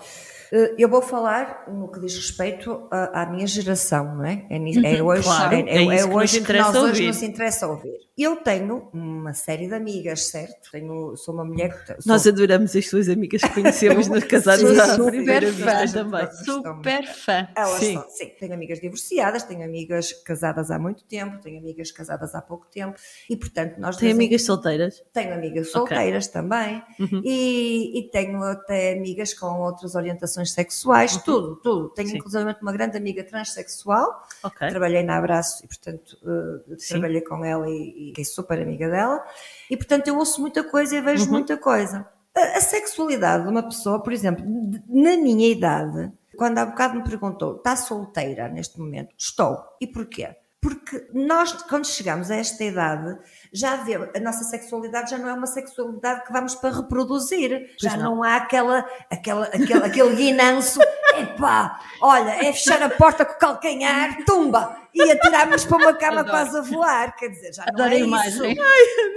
eh, eu vou falar no que diz respeito à, minha geração, não é? É, é uhum, hoje, claro, é, é, é, é hoje que, que nós ouvir. hoje nos interessa ouvir. Eu tenho uma série de amigas, certo? Tenho, sou uma mulher que. Sou... Nós adoramos as suas amigas que conhecemos nos casados à super fã também. Super fã. Elas sim. São, sim. Tenho amigas divorciadas, tenho amigas casadas há muito tempo, tenho amigas casadas há pouco tempo e, portanto, nós. Tem amigas solteiras? Tenho amigas solteiras okay. também uhum. e, e tenho até amigas com outras orientações orientações sexuais, uhum. tudo, tudo. Tenho Sim. inclusive uma grande amiga transexual, okay. trabalhei na Abraço e, portanto, uh, trabalhei com ela e, e fiquei super amiga dela. E, portanto, eu ouço muita coisa e vejo uhum. muita coisa. A, a, sexualidade de uma pessoa, por exemplo, na minha idade, quando há bocado me perguntou, está solteira neste momento? Estou. E porquê? Porque nós, quando chegamos a esta idade, já vê, a nossa sexualidade já não é uma sexualidade que vamos para reproduzir. Já não. não. há aquela, aquela, aquele, aquele guinanço Epá, olha, é fechar a porta com o calcanhar, tumba! E atirar-nos para uma cama quase a voar. Quer dizer, já não Adoro é a imagem. isso.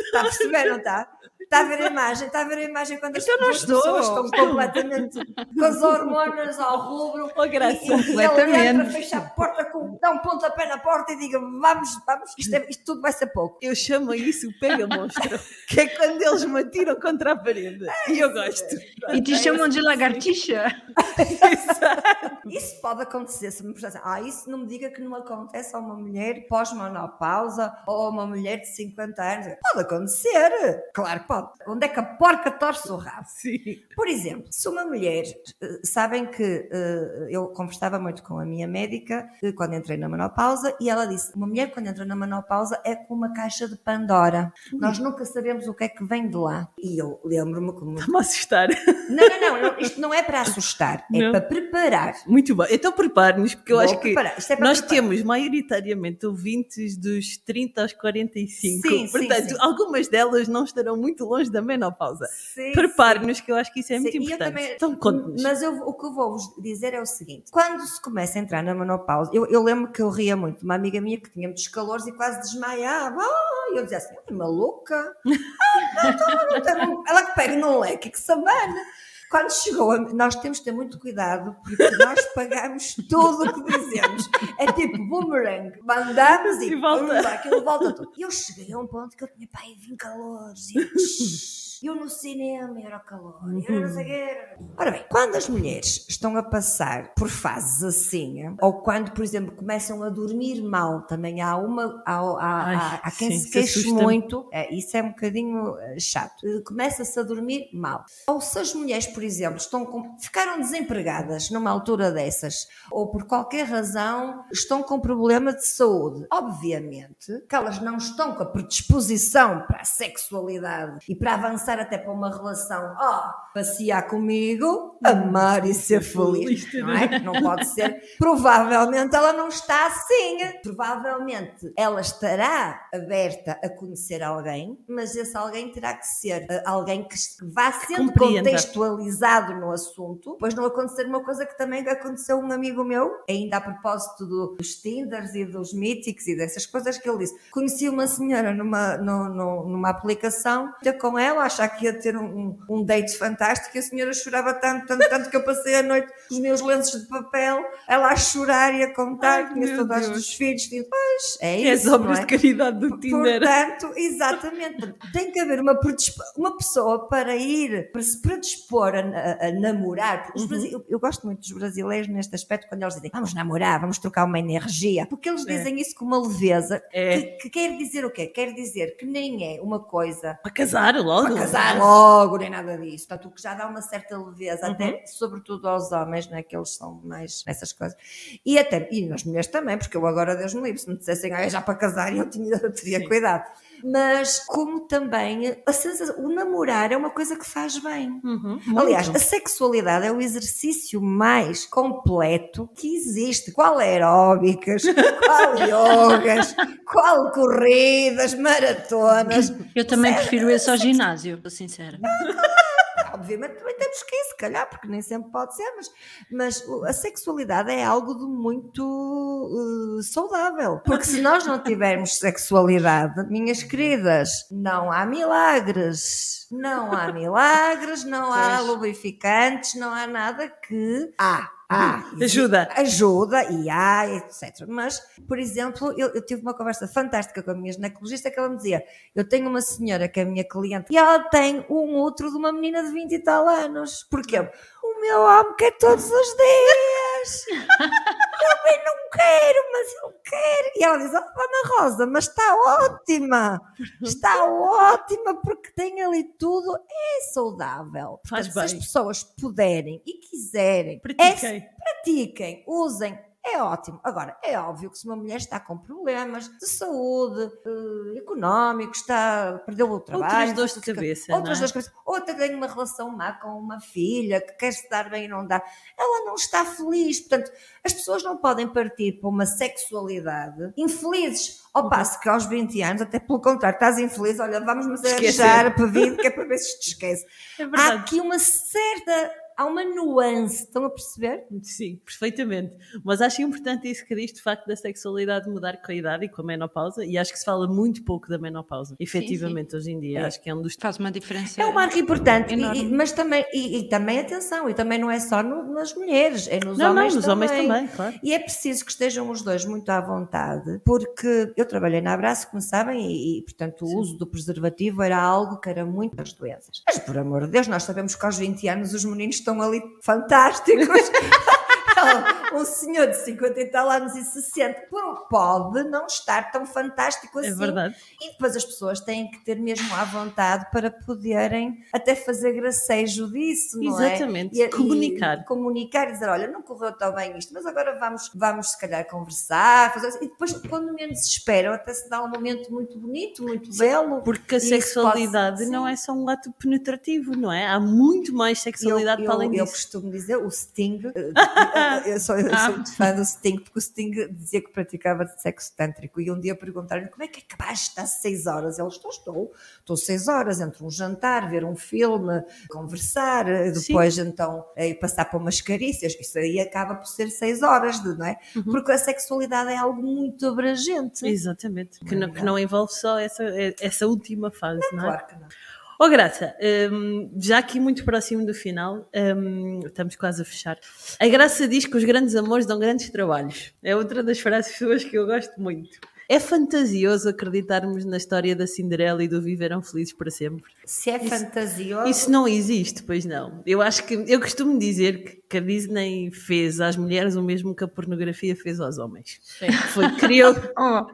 Está a perceber, não está? Está a ver a imagem, está a ver a imagem quando então as pessoas estão completamente com as hormonas ao rubro. Oh, graças. E, e ele entra, fecha a porta, com, dá um pontapé na porta e diga: Vamos, vamos, isto, é, isto tudo vai ser pouco. Eu chamo isso pega monstro, que é quando eles me atiram contra a parede. É, e eu gosto. E te chamam de lagartixa? isso pode acontecer. Se me assim, ah, isso não me diga que não acontece a uma mulher pós-menopausa ou a uma mulher de 50 anos. Pode acontecer. Claro que pode pode. Onde é que a porca torce o rabo? Sim. Por exemplo, se uma mulher, eh, sabem que uh, eu conversava muito com a minha médica uh, quando entrei na menopausa e ela disse: uma mulher quando entra na menopausa é como uma caixa de Pandora. Nós nunca sabemos o que é que vem de lá. E eu lembro-me como. Está-me a assustar. Não, não, não, isto não é para assustar, é não. para preparar. Muito bom. Então prepare-nos, porque eu Vou acho que é nós preparar. temos maioritariamente ouvintes dos 30 aos 45. Sim, Portanto, sim, sim. algumas delas não estarão muito longe da menopausa. Prepare-nos, que eu acho que isso é sim. muito importante. Também, então, conte-nos. Mas eu, o que eu vou vos dizer é o seguinte: quando se começa a entrar na menopausa, eu, eu lembro que eu ria muito. Uma amiga minha que tinha muitos calores e quase desmaiava. Oh, e eu dizia assim: maluca? Ah, não, não, ela que pega no leque, que sabana. Quando chegou, a, nós temos que ter muito cuidado porque nós pagamos tudo o que dizemos. É tipo boomerang, mandamos e, e volta. aquilo volta tudo. E eu cheguei a um ponto que eu tinha pai 20 calores e eu no cinema era o calor, uhum. era não sei Ora bem, quando as mulheres estão a passar por fases assim, ou quando, por exemplo, começam a dormir mal, também há uma, há, há, Ai, há, há quem sim, se queixe muito, é, isso é um bocadinho eh, chato, começa-se a dormir mal. Ou se as mulheres, por exemplo, estão com, ficaram desempregadas numa altura dessas, ou por qualquer razão estão com problema de saúde, obviamente que elas não estão com a predisposição para a sexualidade e para avançar avançar até para uma relação, ó, oh, passear comigo, amar e ser feliz, não é? Não pode ser. Provavelmente ela não está assim. Provavelmente ela estará aberta a conhecer alguém, mas esse alguém terá que ser eh, alguém que vá sendo contextualizado no assunto, pois não acontecer uma coisa que também aconteceu um amigo meu, ainda a propósito dos Tinders e dos Míticos e dessas coisas que ele disse. Conheci uma senhora numa, numa, numa aplicação, com ela, achar que ia ter um, um date fantástico e a senhora chorava tanto, tanto, tanto que eu passei a noite com os meus lenços de papel, ela a chorar e a contar, tinha saudades dos filhos, tipo, pois, é isso. É obras é? de caridade do Tinder. Portanto, exatamente, tem que haver uma, uma pessoa para ir, para se predispor a, a, a namorar, uhum. eu, eu, gosto muito dos brasileiros neste aspecto, quando eles dizem, vamos namorar, vamos trocar uma energia, porque eles é. dizem é. isso com uma leveza, é. que, que, quer dizer o quê? Quer dizer que nem é uma coisa... Para casar logo. Para casar logo, nem nada disso. Portanto, o que já dá uma certa leveza, uhum. até sobretudo aos homens, né, que eles são mais nessas coisas. E até, e nas mulheres também, porque eu agora, Deus me livre, se me dissessem, ah, é já para casar, eu, tinha, eu teria Sim. cuidado mas como também a sensação, o namorar é uma coisa que faz bem. Uhum, Aliás, a sexualidade é o exercício mais completo que existe. Qual aeróbicas, qual yogas, qual corridas, maratonas. Eu também prefiro esse ao ginásio, sincera. Obviamente também temos que ir, se calhar, porque nem sempre pode ser, mas, mas a sexualidade é algo de muito uh, saudável. Porque se nós não tivermos sexualidade, minhas queridas, não há milagres. Não há milagres, não há lubrificantes, não há nada que. Há ah, ajuda. Ajuda e há, etc. Mas, por exemplo, eu, eu, tive uma conversa fantástica com a minha ginecologista que ela me dizia: Eu tenho uma senhora que é minha cliente e ela tem um outro de uma menina de 20 e tal anos. Porquê? O meu homem quer todos os dias. Eu bem não quero, mas eu quero. E ela diz: Oh, Ana Rosa, mas está ótima. Está ótima porque tem ali tudo. É saudável. Faz Portanto, bem. Se as pessoas puderem e quiserem, pratiquem, é, pratiquem usem é ótimo. Agora, é óbvio que se uma mulher está com problemas de saúde, uh, económicos, está, perdeu o trabalho. Outras dores de cabeça. Outras é? dores de cabeça. Outra tem uma relação má com uma filha que quer se dar bem e não dá. Ela não está feliz. Portanto, as pessoas não podem partir para uma sexualidade infelizes. Ao uhum. passo que aos 20 anos, até pelo contrário, estás infeliz, olha, vamos-nos arranjar para vir, que é para ver se te esquece. É Há aqui uma certa há uma nuance, estão a perceber? Sim, perfeitamente. Mas acho importante isso que diz, de facto, da sexualidade mudar com a idade e com a menopausa, e acho que se fala muito pouco da menopausa, efetivamente, sim, sim. hoje em dia. É. Acho que é um dos. Faz uma diferença. É um marco importante, e, mas também, e, e, também atenção, e também não é só no, nas mulheres, é nos não, homens não, nos também. homens também, claro. E é preciso que estejam os dois muito à vontade, porque eu trabalhei na Abraço, como sabem, e, e portanto o sim. uso do preservativo era algo que era muito das doenças. Mas por amor de Deus, nós sabemos que aos 20 anos os meninos estão ali fantásticos. um senhor de 50 e tal anos e 60 pode não estar tão fantástico é assim. É verdade. E depois as pessoas têm que ter mesmo à vontade para poderem até fazer gracejo disso, não é? Exatamente. Comunicar. E comunicar e dizer, olha, não correu tão bem isto, mas agora vamos, vamos se calhar conversar, fazer assim. E depois, quando menos esperam, até se dá um momento muito bonito, muito Sim, belo. Porque a sexualidade pode... não é só um ato penetrativo, não é? Há muito mais sexualidade eu, para além eu, disso. Eu costumo dizer, o Sting, eu sou, eu sou muito fã do Sting, porque o Sting dizia que praticava sexo tântrico. E um dia perguntaram-lhe como é que acabaste de estar seis horas. Ele estou, estou, estou seis horas entre um jantar, ver um filme, conversar, depois Sim. então aí passar para umas carícias. Isso aí acaba por ser seis horas, não é? Uhum. Porque a sexualidade é algo muito abrangente. Exatamente, que não, que não envolve só essa, essa última fase, não, não é? Claro que não. Oh, Graça, um, já aqui muito próximo do final, um, estamos quase a fechar. A Graça diz que os grandes amores dão grandes trabalhos. É outra das frases suas que eu gosto muito. É fantasioso acreditarmos na história da Cinderela e do viveram felizes para sempre. Se é isso, fantasioso. Isso não existe, pois não. Eu acho que eu costumo dizer que, que a Disney fez às mulheres o mesmo que a pornografia fez aos homens. Sim. Foi, criou. oh,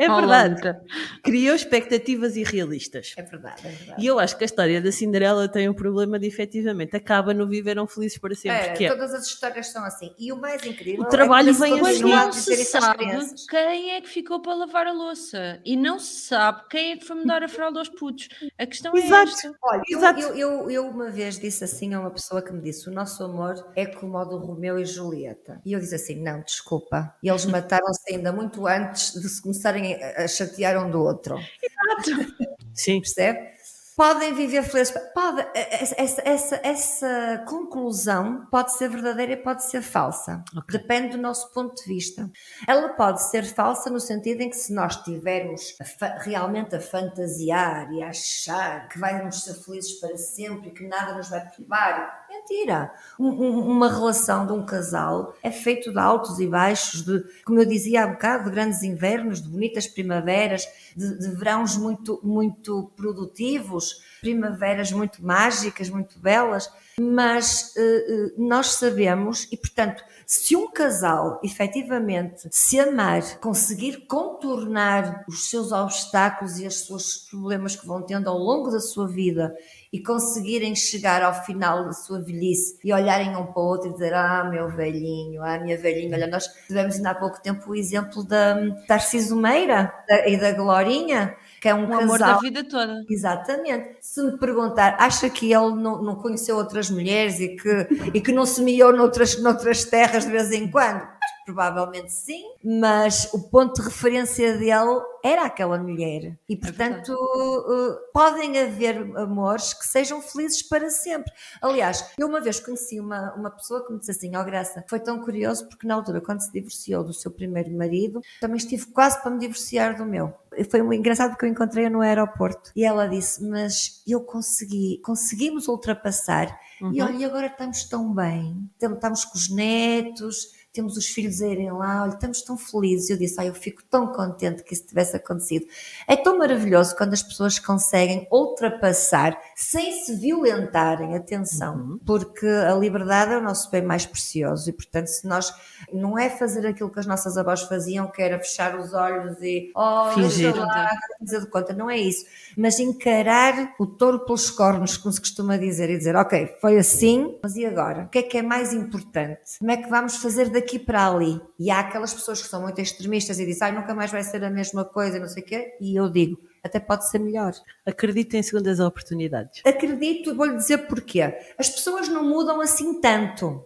é verdade. criou expectativas irrealistas. É verdade, é verdade. E eu acho que a história da Cinderela tem um problema de efetivamente acaba no viveram felizes para sempre. É, que é. todas as histórias são assim. E o mais incrível o trabalho é que vem mas não se sabe quem é que ficou para lavar a louça e não se sabe quem é que foi mudar a fralda aos putos. A questão Exato. é esta. Olha, Exato. Eu, eu, eu, uma vez disse assim a uma pessoa que me disse: o nosso amor é como o do Romeu e Julieta. E eu disse assim: não, desculpa. E eles mataram-se ainda muito antes de se começarem a chatear um do outro. Exato. Sim. Percebe? Podem viver felizes. Pode, essa, essa, essa conclusão pode ser verdadeira e pode ser falsa. Okay. Depende do nosso ponto de vista. Ela pode ser falsa no sentido em que se nós estivermos realmente a fantasiar e a achar que vamos ser felizes para sempre e que nada nos vai perturbar, mentira. Um, um, uma relação de um casal é feito de altos e baixos, de, como eu dizia há bocado, de grandes invernos, de bonitas primaveras, de, de verões muito, muito produtivos, primaveras muito mágicas, muito belas, mas uh, nós sabemos, e portanto, se um casal efetivamente se amar, conseguir contornar os seus obstáculos e os seus problemas que vão tendo ao longo da sua vida e conseguirem chegar ao final da sua velhice e olharem um para o outro e dizer: Ah, meu velhinho, ah, minha velhinha. Olha, nós tivemos ainda há pouco tempo o exemplo da Tarciso Meira e da Glorinha, que é um, um casal. amor da vida toda. Exatamente. Se me perguntar, acha que ele não, não conheceu outras mulheres e que, e que não semeou noutras, noutras terras de vez em quando? Provavelmente sim, mas o ponto de referência dele era aquela mulher. E, é portanto, é podem haver amores que sejam felizes para sempre. Aliás, eu uma vez conheci uma, uma pessoa que me disse assim: Ó oh, Graça, foi tão curioso porque na altura, quando se divorciou do seu primeiro marido, também estive quase para me divorciar do meu. Foi muito engraçado porque eu encontrei-a no aeroporto e ela disse: Mas eu consegui, conseguimos ultrapassar. Uhum. E olha, agora estamos tão bem, estamos com os netos temos os filhos a irem lá, olha, estamos tão felizes. Eu disse, ah, eu fico tão contente que isso tivesse acontecido. É tão maravilhoso quando as pessoas conseguem ultrapassar sem se violentarem, atenção, uhum. porque a liberdade é o nosso bem mais precioso e, portanto, se nós não é fazer aquilo que as nossas avós faziam, que era fechar os olhos e, oh, fingir, lá, fazer de conta, não é isso, mas encarar o touro pelos cornos, como se costuma dizer, e dizer, ok, foi assim, mas e agora? O que é que é mais importante? Como é que vamos fazer daqui daqui para ali. E há aquelas pessoas que são muito extremistas e dizem, ai, nunca mais vai ser a mesma coisa, não sei o quê. E eu digo, até pode ser melhor. Acredito em segundas oportunidades. Acredito, vou-lhe dizer porquê. As pessoas não mudam assim tanto.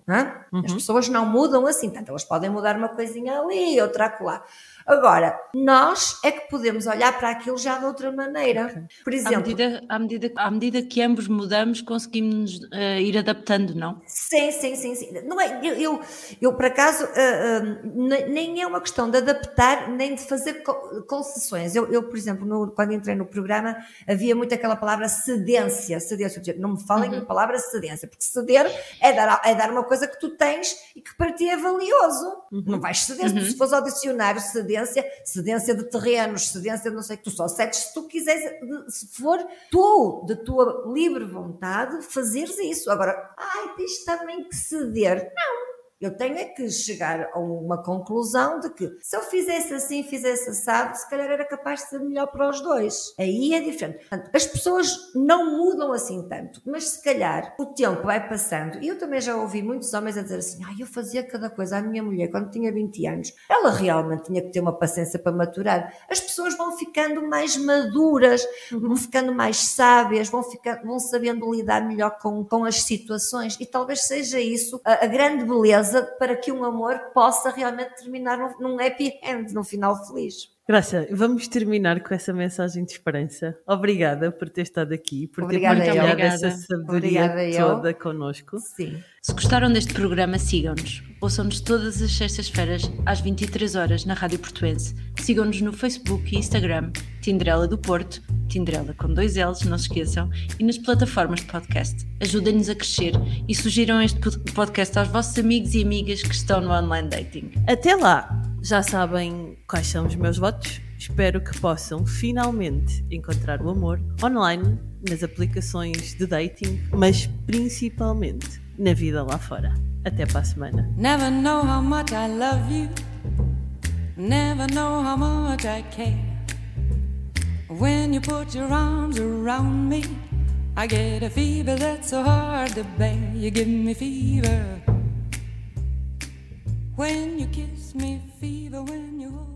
Uhum. As pessoas não mudam assim tanto. Elas podem mudar uma coisinha ali, outra acolá. Agora, nós é que podemos olhar para aquilo já de outra maneira. Por exemplo. À medida, à medida, à medida que ambos mudamos, conseguimos uh, ir adaptando, não? Sim, sim, sim. sim. Não é, eu, eu, eu por acaso, uh, uh, nem é uma questão de adaptar, nem de fazer concessões. Eu, eu por exemplo, no, quando entrei no programa, havia muito aquela palavra cedência. Cedência. Não me falem uhum. a palavra cedência, porque ceder é dar, é dar uma coisa que tu tens e que para ti é valioso. Uhum. Não vais ceder. Uhum. Se fores ao dicionário, ceder cedência, cedência de terrenos, cedência de não sei que, tu só cedes se tu quiseres, se for tu, de tua livre vontade, fazeres isso. Agora, ai, tens também que ceder. Não, eu tenho é que chegar a uma conclusão de que se eu fizesse assim, fizesse assado, se calhar era capaz de ser melhor para os dois. Aí é diferente. As pessoas não mudam assim tanto, mas se calhar o tempo vai passando. E eu também já ouvi muitos homens a dizer assim: ah, eu fazia cada coisa à minha mulher quando tinha 20 anos. Ela realmente tinha que ter uma paciência para maturar. As pessoas vão ficando mais maduras, vão ficando mais sábias, vão, ficar, vão sabendo lidar melhor com, com as situações. E talvez seja isso a, a grande beleza para que um amor possa realmente terminar num, num happy end, num final feliz. Graça, vamos terminar com essa mensagem de esperança. Obrigada por ter estado aqui, por Obrigada ter partilhado essa sabedoria Obrigada toda eu. connosco. Sim. Se gostaram deste programa, sigam-nos. Ouçam-nos todas as sextas-feiras, às 23 horas na Rádio Portuense. Sigam-nos no Facebook e Instagram, Tinderela do Porto, Tinderela com dois L's, não se esqueçam, e nas plataformas de podcast. Ajudem-nos a crescer e sugiram este podcast aos vossos amigos e amigas que estão no online dating. Até lá! Já sabem quais são os meus votos. Espero que possam finalmente encontrar o amor online, nas aplicações de dating, mas principalmente na vida lá fora. Até para a semana. Never know how much I love you. Never know how much I care. When you put your arms around me, I get a fever that's so hard to bear. You give me fever. When you kiss me, fever when you hold